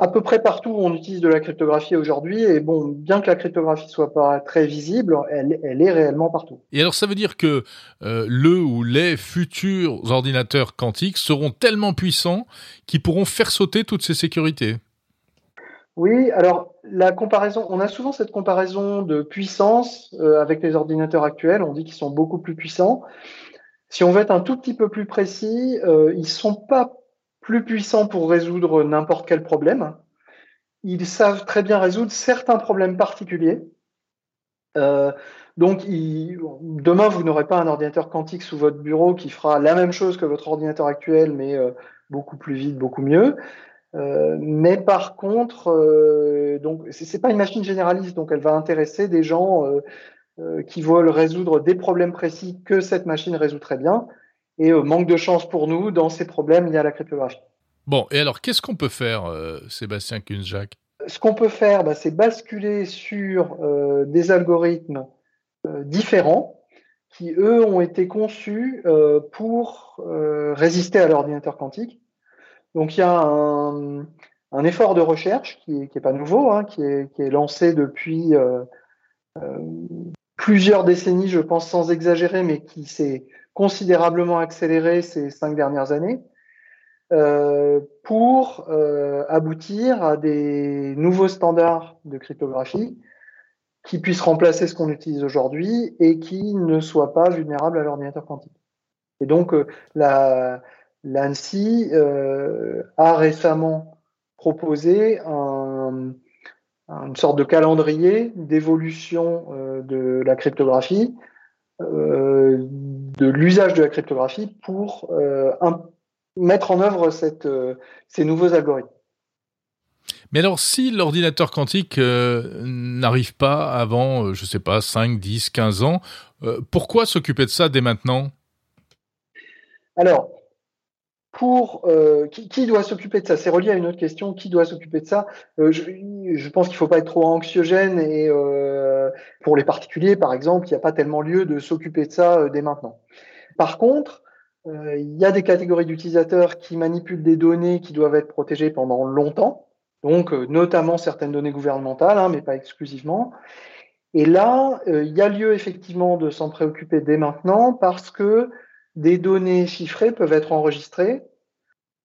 D: à peu près partout où on utilise de la cryptographie aujourd'hui, et bon, bien que la cryptographie soit pas très visible, elle, elle est réellement partout.
A: Et alors ça veut dire que euh, le ou les futurs ordinateurs quantiques seront tellement puissants qu'ils pourront faire sauter toutes ces sécurités?
D: Oui, alors la comparaison, on a souvent cette comparaison de puissance euh, avec les ordinateurs actuels. On dit qu'ils sont beaucoup plus puissants. Si on veut être un tout petit peu plus précis, euh, ils sont pas plus puissants pour résoudre n'importe quel problème. Ils savent très bien résoudre certains problèmes particuliers. Euh, donc, demain, vous n'aurez pas un ordinateur quantique sous votre bureau qui fera la même chose que votre ordinateur actuel, mais euh, beaucoup plus vite, beaucoup mieux. Euh, mais par contre, donc c'est pas une machine généraliste, donc elle va intéresser des gens qui veulent résoudre des problèmes précis que cette machine résout très bien et euh, manque de chance pour nous dans ces problèmes liés à la cryptographie.
A: Bon, et alors qu'est-ce qu'on peut faire, euh, Sébastien Kunzjak?
D: Ce qu'on peut faire, bah, c'est basculer sur euh, des algorithmes différents qui, eux, ont été conçus pour résister à l'ordinateur quantique. Donc il y a un, effort de recherche qui n'est pas nouveau, hein, qui, est, lancé depuis plusieurs décennies, je pense sans exagérer, mais qui s'est considérablement accéléré ces cinq dernières années euh, pour euh, aboutir à des nouveaux standards de cryptographie qui puissent remplacer ce qu'on utilise aujourd'hui et qui ne soient pas vulnérables à l'ordinateur quantique. Et donc, euh, la, l'ANSI euh, a récemment proposé un, une sorte de calendrier d'évolution euh, de la cryptographie, euh, de l'usage de la cryptographie pour un, mettre en œuvre cette, ces nouveaux algorithmes.
A: Mais alors, si l'ordinateur quantique euh, n'arrive pas avant, euh, je ne sais pas, 5, 10, 15 ans, euh, pourquoi s'occuper de ça dès maintenant?
D: Alors, pour qui, qui, doit s'occuper de ça? C'est relié à une autre question. Qui doit s'occuper de ça? Je, je, pense qu'il ne faut pas être trop anxiogène et pour les particuliers, par exemple, il n'y a pas tellement lieu de s'occuper de ça dès maintenant. Par contre, il y a des catégories d'utilisateurs qui manipulent des données qui doivent être protégées pendant longtemps donc euh, notamment certaines données gouvernementales, hein, mais pas exclusivement. Et là, euh, il y a lieu effectivement de s'en préoccuper dès maintenant parce que des données chiffrées peuvent être enregistrées.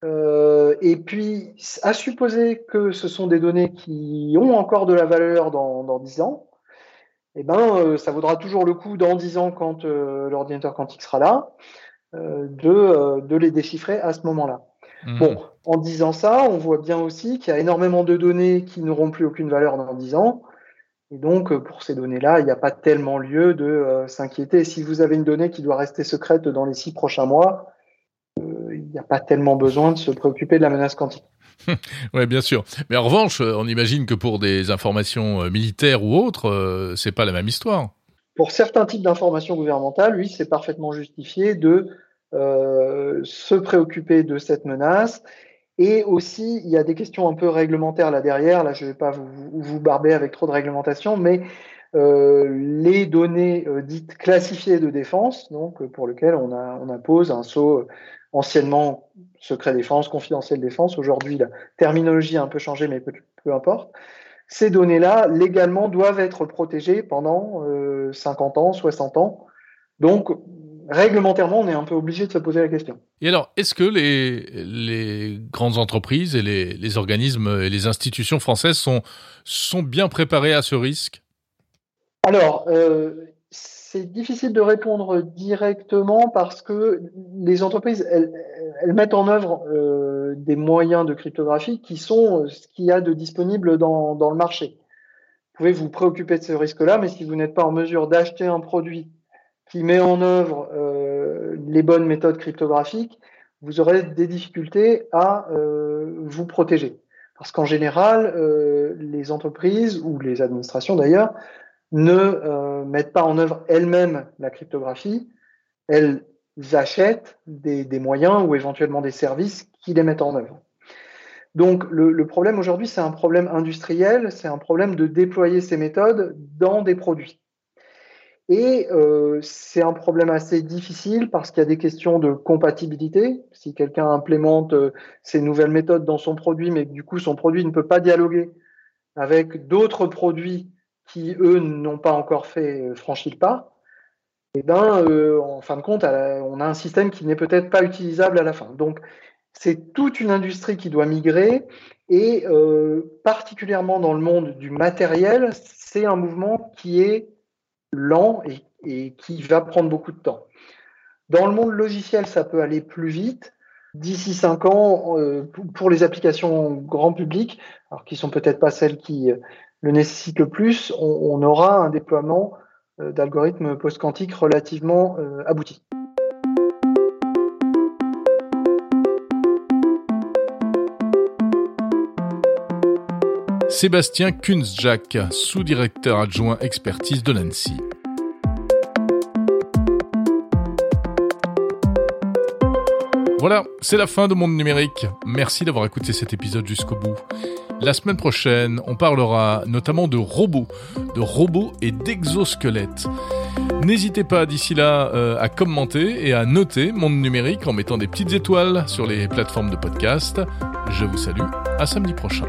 D: Euh, et puis, à supposer que ce sont des données qui ont encore de la valeur dans, dans 10 ans, eh ben, ça vaudra toujours le coup dans 10 ans quand l'ordinateur quantique sera là, de, de les déchiffrer à ce moment-là. Mhm. Bon, en disant ça, on voit bien aussi qu'il y a énormément de données qui n'auront plus aucune valeur dans 10 ans. Et donc, euh, pour ces données-là, il n'y a pas tellement lieu de euh, s'inquiéter. Si vous avez une donnée qui doit rester secrète dans les six prochains mois, euh, il n'y a pas tellement besoin de se préoccuper de la menace quantique.
A: oui, bien sûr. Mais en revanche, on imagine que pour des informations militaires ou autres, c'est pas la même histoire.
D: Pour certains types d'informations gouvernementales, oui, c'est parfaitement justifié de euh, se préoccuper de cette menace. Et aussi, il y a des questions un peu réglementaires là derrière. Là, je ne vais pas vous, vous, barber avec trop de réglementation, mais euh, les données euh, dites classifiées de défense, donc pour lesquelles on, a, on impose un saut anciennement secret défense, confidentiel défense. Aujourd'hui, la terminologie a un peu changé, mais peu, peu importe. Ces données-là, légalement, doivent être protégées pendant 50 ans, 60 ans. Donc, réglementairement, on est un peu obligé de se poser la question.
A: Et alors, est-ce que les, les grandes entreprises et les, les, organismes et les institutions françaises sont, sont bien préparés à ce risque?
D: Alors, euh, c'est difficile de répondre directement parce que les entreprises, elles, elles mettent en œuvre euh, des moyens de cryptographie qui sont ce qu'il y a de disponible dans, dans le marché. Vous pouvez vous préoccuper de ce risque-là, mais si vous n'êtes pas en mesure d'acheter un produit qui met en œuvre euh, les bonnes méthodes cryptographiques, vous aurez des difficultés à euh, vous protéger. Parce qu'en général, euh, les entreprises ou les administrations d'ailleurs ne mettent pas en œuvre elles-mêmes la cryptographie, elles achètent des, moyens ou éventuellement des services qui les mettent en œuvre. Donc le problème aujourd'hui, c'est un problème industriel, c'est un problème de déployer ces méthodes dans des produits. Et euh, c'est un problème assez difficile parce qu'il y a des questions de compatibilité. Si quelqu'un implémente euh, ces nouvelles méthodes dans son produit, mais du coup son produit ne peut pas dialoguer avec d'autres produits qui, eux, n'ont pas encore fait euh, franchi le pas, eh ben, euh, en fin de compte, on a un système qui n'est peut-être pas utilisable à la fin. Donc, c'est toute une industrie qui doit migrer et euh, particulièrement dans le monde du matériel, c'est un mouvement qui est lent et, qui va prendre beaucoup de temps. Dans le monde logiciel, ça peut aller plus vite. D'ici cinq ans, euh, pour les applications grand public, alors qui sont peut-être pas celles qui euh, le nécessitent le plus, on, aura un déploiement euh, d'algorithmes post-quantiques relativement abouti.
A: Sébastien Kunzjak, sous-directeur adjoint expertise de l'ANSI. Voilà, c'est la fin de Monde Numérique. Merci d'avoir écouté cet épisode jusqu'au bout. La semaine prochaine, on parlera notamment de robots, de robots et d'exosquelettes. N'hésitez pas d'ici là euh, à commenter et à noter Monde Numérique en mettant des petites étoiles sur les plateformes de podcast. Je vous salue, à samedi prochain.